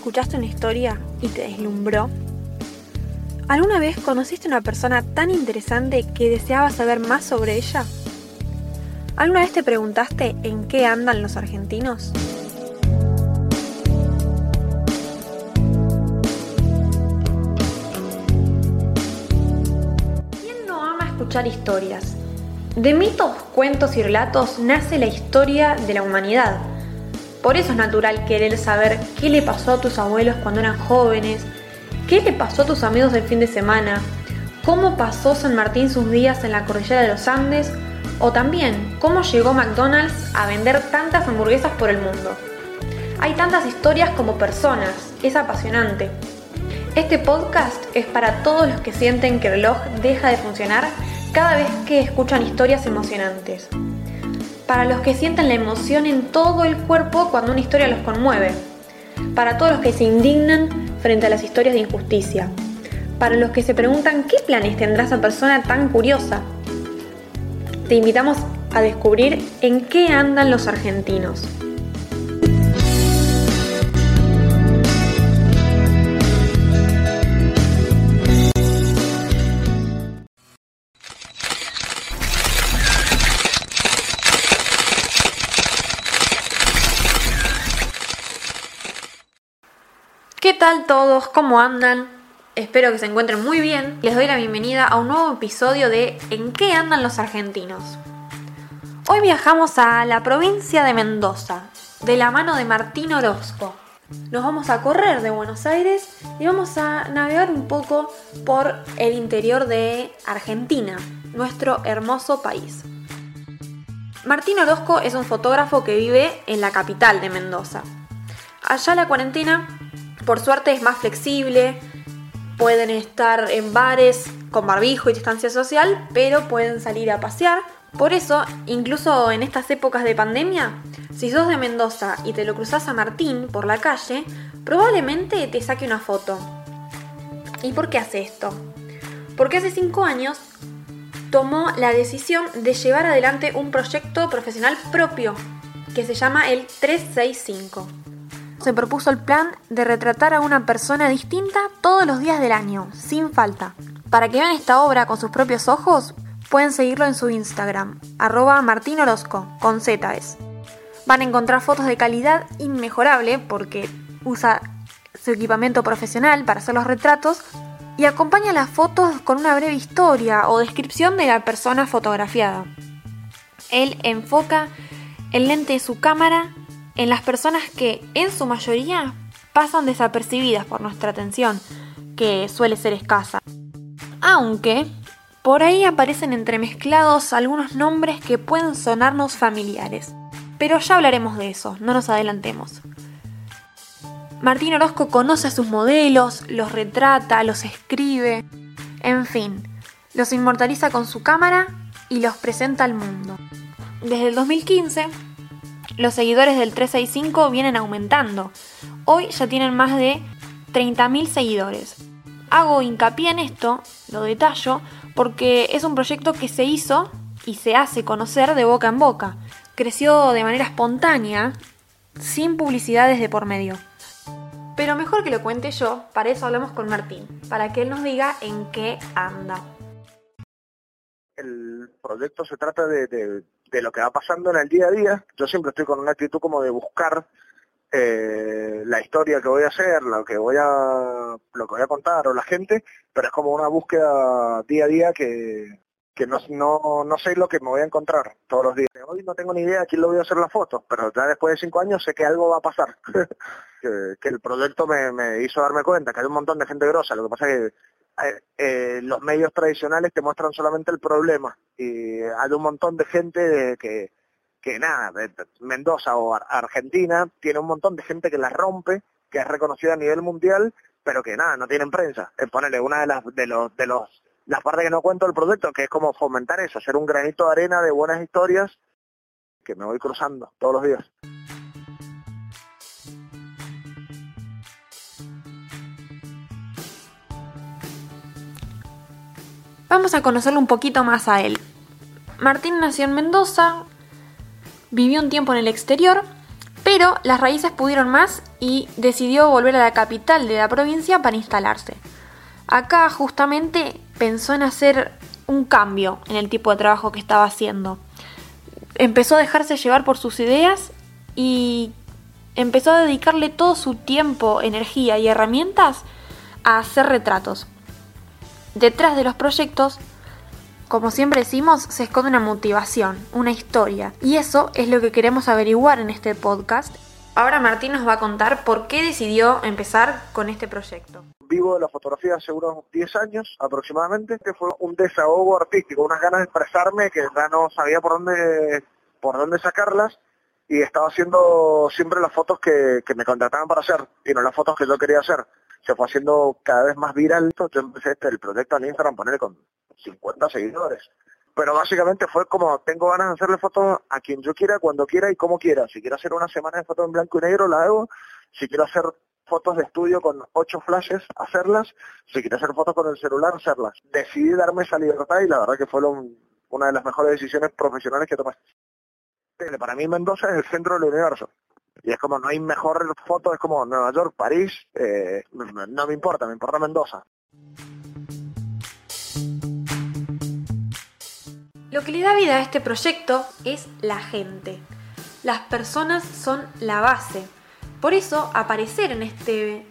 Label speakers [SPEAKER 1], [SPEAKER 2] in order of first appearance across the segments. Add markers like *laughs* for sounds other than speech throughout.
[SPEAKER 1] escuchaste una historia y te deslumbró? ¿Alguna vez conociste una persona tan interesante que deseabas saber más sobre ella? ¿Alguna vez te preguntaste en qué andan los argentinos? ¿Quién no ama escuchar historias? De mitos, cuentos y relatos nace la historia de la humanidad. Por eso es natural querer saber qué le pasó a tus abuelos cuando eran jóvenes, qué le pasó a tus amigos del fin de semana, cómo pasó San Martín sus días en la cordillera de los Andes o también cómo llegó McDonald's a vender tantas hamburguesas por el mundo. Hay tantas historias como personas, es apasionante. Este podcast es para todos los que sienten que el reloj deja de funcionar cada vez que escuchan historias emocionantes. Para los que sienten la emoción en todo el cuerpo cuando una historia los conmueve. Para todos los que se indignan frente a las historias de injusticia. Para los que se preguntan qué planes tendrá esa persona tan curiosa. Te invitamos a descubrir en qué andan los argentinos. Tal todos? ¿Cómo andan? Espero que se encuentren muy bien. Les doy la bienvenida a un nuevo episodio de ¿En qué andan los argentinos? Hoy viajamos a la provincia de Mendoza, de la mano de Martín Orozco. Nos vamos a correr de Buenos Aires y vamos a navegar un poco por el interior de Argentina, nuestro hermoso país. Martín Orozco es un fotógrafo que vive en la capital de Mendoza. Allá la cuarentena por suerte es más flexible, pueden estar en bares con barbijo y distancia social, pero pueden salir a pasear. Por eso, incluso en estas épocas de pandemia, si sos de Mendoza y te lo cruzas a Martín por la calle, probablemente te saque una foto. ¿Y por qué hace esto? Porque hace 5 años tomó la decisión de llevar adelante un proyecto profesional propio que se llama el 365 se propuso el plan de retratar a una persona distinta todos los días del año, sin falta. Para que vean esta obra con sus propios ojos, pueden seguirlo en su Instagram, arroba Martín Orozco, con Z. Van a encontrar fotos de calidad inmejorable porque usa su equipamiento profesional para hacer los retratos y acompaña las fotos con una breve historia o descripción de la persona fotografiada. Él enfoca el lente de su cámara en las personas que, en su mayoría, pasan desapercibidas por nuestra atención, que suele ser escasa. Aunque, por ahí aparecen entremezclados algunos nombres que pueden sonarnos familiares. Pero ya hablaremos de eso, no nos adelantemos. Martín Orozco conoce a sus modelos, los retrata, los escribe, en fin, los inmortaliza con su cámara y los presenta al mundo. Desde el 2015, los seguidores del 365 vienen aumentando. Hoy ya tienen más de 30.000 seguidores. Hago hincapié en esto, lo detallo, porque es un proyecto que se hizo y se hace conocer de boca en boca. Creció de manera espontánea, sin publicidades de por medio. Pero mejor que lo cuente yo, para eso hablamos con Martín, para que él nos diga en qué anda.
[SPEAKER 2] El proyecto se trata de, de de lo que va pasando en el día a día. Yo siempre estoy con una actitud como de buscar eh, la historia que voy a hacer, lo que voy a lo que voy a contar o la gente, pero es como una búsqueda día a día que, que no, no, no sé lo que me voy a encontrar todos los días. Hoy no tengo ni idea a quién lo voy a hacer la foto, pero ya después de cinco años sé que algo va a pasar. *laughs* que, que, el proyecto me, me hizo darme cuenta que hay un montón de gente grosa, lo que pasa es que eh, eh, los medios tradicionales te muestran solamente el problema y hay un montón de gente que, que nada, Mendoza o Argentina tiene un montón de gente que la rompe, que es reconocida a nivel mundial, pero que nada, no tienen prensa. Es ponerle una de las de los de los las partes que no cuento del proyecto, que es como fomentar eso, hacer un granito de arena de buenas historias que me voy cruzando todos los días.
[SPEAKER 1] Vamos a conocerlo un poquito más a él. Martín nació en Mendoza, vivió un tiempo en el exterior Pero las raíces pudieron más y decidió volver a la capital de la provincia para instalarse. Acá justamente pensó en hacer un cambio en el tipo de trabajo que estaba haciendo. Empezó a dejarse llevar por sus ideas y empezó a dedicarle todo su tiempo, energía y herramientas a hacer retratos. Detrás de los proyectos, como siempre decimos, se esconde una motivación, una historia. Y eso es lo que queremos averiguar en este podcast. Ahora Martín nos va a contar por qué decidió empezar con este proyecto.
[SPEAKER 2] Vivo de la fotografía hace unos 10 años aproximadamente, que fue un desahogo artístico, unas ganas de expresarme que ya no sabía por dónde, por dónde sacarlas y estaba haciendo siempre las fotos que, que me contrataban para hacer y no las fotos que yo quería hacer se fue haciendo cada vez más viral. Yo empecé este, el proyecto en Instagram poner con 50 seguidores. Pero básicamente fue como, tengo ganas de hacerle fotos a quien yo quiera, cuando quiera y como quiera. Si quiero hacer una semana de fotos en blanco y negro, la hago. Si quiero hacer fotos de estudio con ocho flashes, hacerlas. Si quiero hacer fotos con el celular, hacerlas. Decidí darme esa libertad y la verdad que fue una de las mejores decisiones profesionales que tomé. Para mí Mendoza es el centro del universo. Y es como, no hay mejor foto, es como Nueva York, París, eh, no me importa, me importa Mendoza.
[SPEAKER 1] Lo que le da vida a este proyecto es la gente. Las personas son la base. Por eso aparecer en este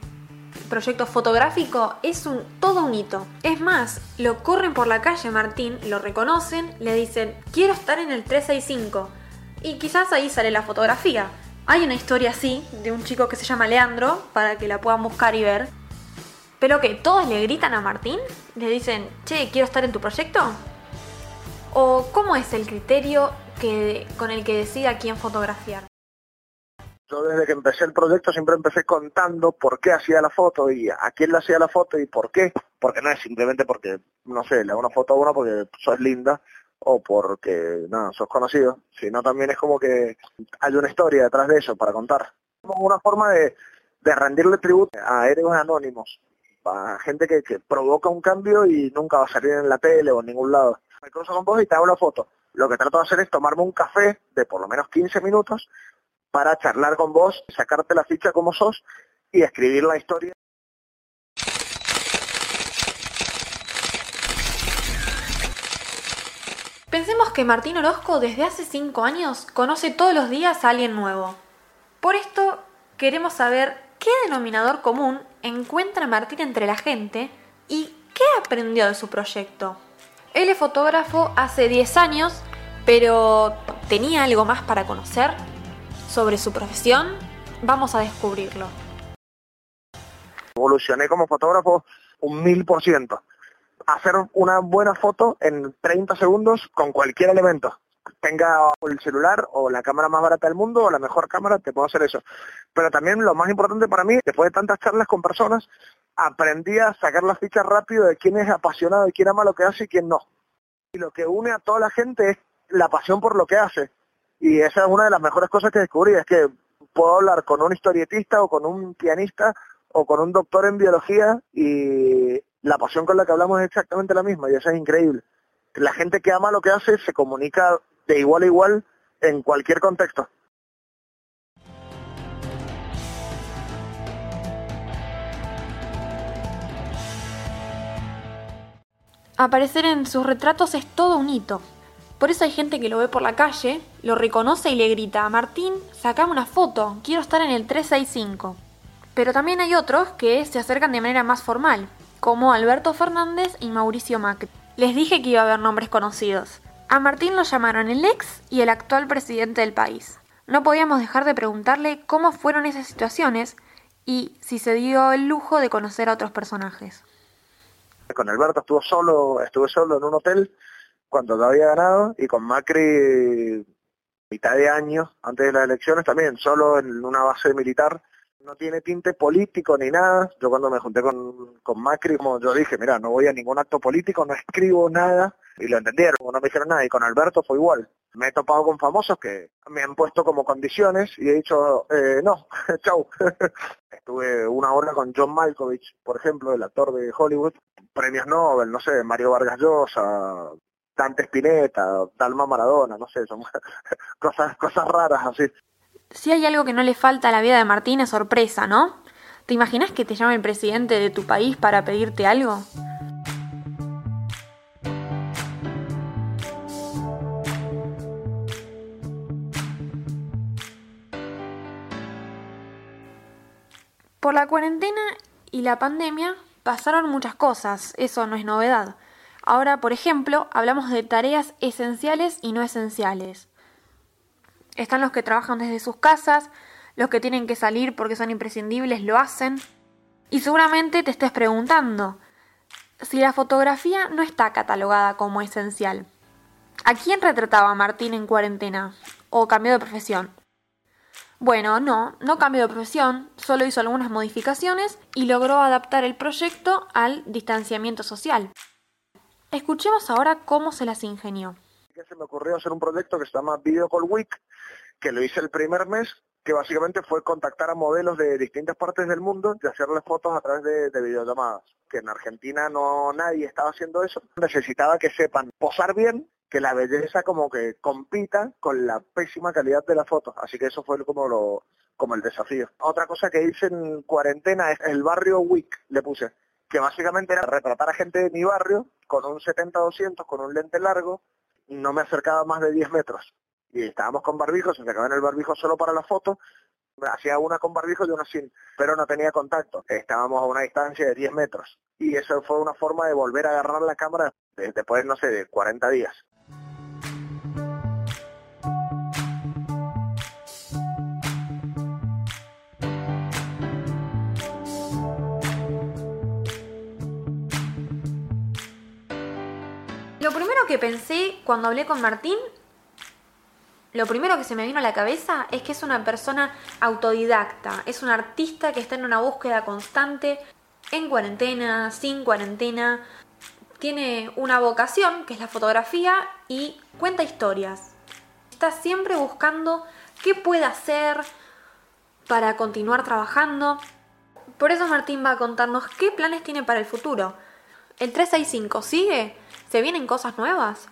[SPEAKER 1] proyecto fotográfico es un todo un hito. Es más, lo corren por la calle Martín, lo reconocen, le dicen, quiero estar en el 365. Y quizás ahí sale la fotografía. Hay una historia así, de un chico que se llama Leandro, para que la puedan buscar y ver. Pero que todos le gritan a Martín, le dicen, che, quiero estar en tu proyecto. ¿O cómo es el criterio que, con el que decide a quién fotografiar?
[SPEAKER 2] Yo desde que empecé el proyecto siempre empecé contando por qué hacía la foto y a quién le hacía la foto y por qué. Porque no es simplemente porque, no sé, le hago una foto a uno porque sos linda, o porque, nada, sos conocido, sino también es como que hay una historia detrás de eso para contar. Como una forma de, de rendirle tributo a héroes anónimos, a gente que, que, provoca un cambio y nunca va a salir en la tele o en ningún lado. Me cruzo con vos y te hago la foto. Lo que trato de hacer es tomarme un café de por lo menos 15 minutos para charlar con vos, sacarte la ficha como sos y escribir la historia
[SPEAKER 1] Pensemos que Martín Orozco desde hace 5 años conoce todos los días a alguien nuevo. Por esto queremos saber qué denominador común encuentra Martín entre la gente y qué aprendió de su proyecto. Él es fotógrafo hace 10 años, pero ¿tenía algo más para conocer sobre su profesión? Vamos a descubrirlo.
[SPEAKER 2] Evolucioné como fotógrafo un mil por ciento hacer una buena foto en 30 segundos con cualquier elemento. Tenga el celular o la cámara más barata del mundo o la mejor cámara, te puedo hacer eso. Pero también lo más importante para mí, después de tantas charlas con personas, aprendí a sacar las fichas rápido de quién es apasionado y quién ama lo que hace y quién no. Y lo que une a toda la gente es la pasión por lo que hace. Y esa es una de las mejores cosas que descubrí, es que puedo hablar con un historietista o con un pianista o con un doctor en biología y la pasión con la que hablamos es exactamente la misma y eso es increíble. La gente que ama lo que hace se comunica de igual a igual en cualquier contexto.
[SPEAKER 1] Aparecer en sus retratos es todo un hito. Por eso hay gente que lo ve por la calle, lo reconoce y le grita, Martín, sacame una foto, quiero estar en el 365. Pero también hay otros que se acercan de manera más formal, como Alberto Fernández y Mauricio Macri. Les dije que iba a haber nombres conocidos. A Martín lo llamaron el ex y el actual presidente del país. No podíamos dejar de preguntarle cómo fueron esas situaciones y si se dio el lujo de conocer a otros personajes.
[SPEAKER 2] Con Alberto estuvo solo, estuve solo en un hotel cuando lo había ganado y con Macri mitad de año antes de las elecciones también, solo en una base militar no tiene tinte político ni nada. Yo cuando me junté con, con Macri, como yo dije, mira, no voy a ningún acto político, no escribo nada, y lo entendieron, no me dijeron nada, y con Alberto fue igual. Me he topado con famosos que me han puesto como condiciones y he dicho, eh, no, *laughs* chau. *laughs* Estuve una hora con John Malkovich, por ejemplo, el actor de Hollywood, premios Nobel, no sé, Mario Vargas Llosa, Dante Spinetta, Dalma Maradona, no sé, son *laughs* cosas, cosas raras así.
[SPEAKER 1] Si hay algo que no le falta a la vida de Martín es sorpresa, ¿no? ¿Te imaginas que te llame el presidente de tu país para pedirte algo? Por la cuarentena y la pandemia pasaron muchas cosas, eso no es novedad. Ahora, por ejemplo, hablamos de tareas esenciales y no esenciales. Están los que trabajan desde sus casas, los que tienen que salir porque son imprescindibles lo hacen. Y seguramente te estés preguntando si la fotografía no está catalogada como esencial. ¿A quién retrataba Martín en cuarentena? ¿O cambió de profesión? Bueno, no, no cambió de profesión, solo hizo algunas modificaciones y logró adaptar el proyecto al distanciamiento social. Escuchemos ahora cómo se las ingenió.
[SPEAKER 2] Se me ocurrió hacer un proyecto que se llama Video Call Week, que lo hice el primer mes, que básicamente fue contactar a modelos de distintas partes del mundo y hacerles fotos a través de, de videollamadas. Que en Argentina no nadie estaba haciendo eso. Necesitaba que sepan posar bien que la belleza como que compita con la pésima calidad de la foto. Así que eso fue como lo como el desafío. Otra cosa que hice en cuarentena es el barrio Week, le puse, que básicamente era retratar a gente de mi barrio con un 70-200, con un lente largo, no me acercaba más de 10 metros. Y estábamos con barbijos, se acababan el barbijo solo para la foto, hacía una con barbijo y una sin, pero no tenía contacto. Estábamos a una distancia de 10 metros. Y eso fue una forma de volver a agarrar la cámara después, no sé, de 40 días.
[SPEAKER 1] Pensé cuando hablé con Martín, lo primero que se me vino a la cabeza es que es una persona autodidacta, es un artista que está en una búsqueda constante, en cuarentena, sin cuarentena, tiene una vocación, que es la fotografía, y cuenta historias. Está siempre buscando qué puede hacer para continuar trabajando. Por eso Martín va a contarnos qué planes tiene para el futuro. ¿El 365 sigue? ¿Se vienen cosas nuevas?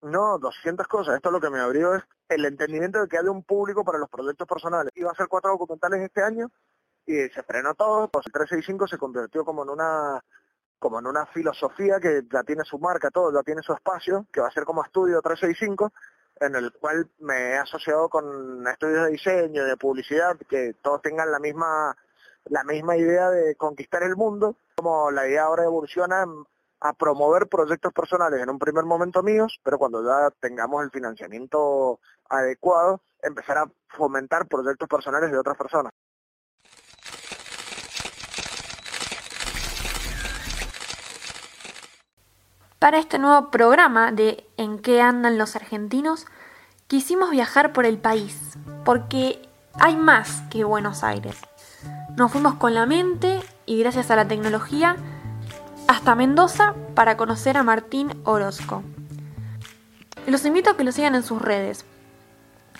[SPEAKER 2] No, 200 cosas. Esto lo que me abrió es el entendimiento de que hay un público para los proyectos personales. Iba a hacer cuatro documentales este año y se frenó todo. Pues el 365 se convirtió como en una como en una filosofía que ya tiene su marca, todo, ya tiene su espacio, que va a ser como estudio 365, en el cual me he asociado con estudios de diseño, de publicidad, que todos tengan la misma la misma idea de conquistar el mundo, como la idea ahora evoluciona a promover proyectos personales en un primer momento míos, pero cuando ya tengamos el financiamiento adecuado, empezar a fomentar proyectos personales de otras personas.
[SPEAKER 1] Para este nuevo programa de En qué andan los argentinos, quisimos viajar por el país, porque hay más que Buenos Aires. Nos fuimos con la mente y gracias a la tecnología hasta Mendoza para conocer a Martín Orozco. Los invito a que lo sigan en sus redes,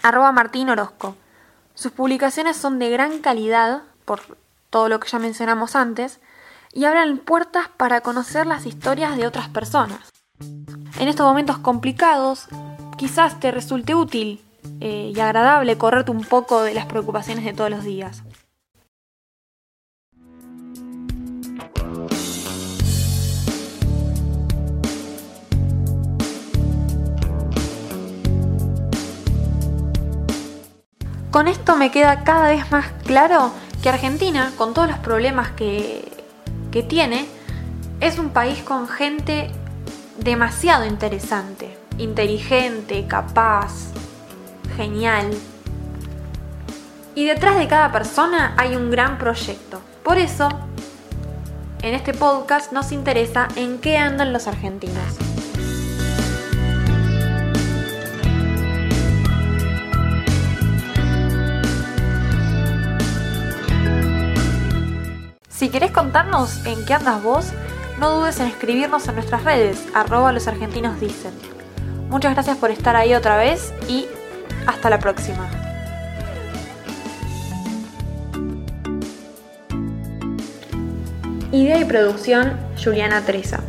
[SPEAKER 1] arroba Martín Orozco. Sus publicaciones son de gran calidad, por todo lo que ya mencionamos antes, y abran puertas para conocer las historias de otras personas. En estos momentos complicados, quizás te resulte útil eh, y agradable correrte un poco de las preocupaciones de todos los días. Con esto me queda cada vez más claro que Argentina, con todos los problemas que, que tiene, es un país con gente demasiado interesante, inteligente, capaz, genial. Y detrás de cada persona hay un gran proyecto. Por eso, en este podcast nos interesa en qué andan los argentinos. Si querés contarnos en qué andas vos, no dudes en escribirnos en nuestras redes, arroba los argentinos dicen. Muchas gracias por estar ahí otra vez y hasta la próxima. Idea y producción Juliana Treza.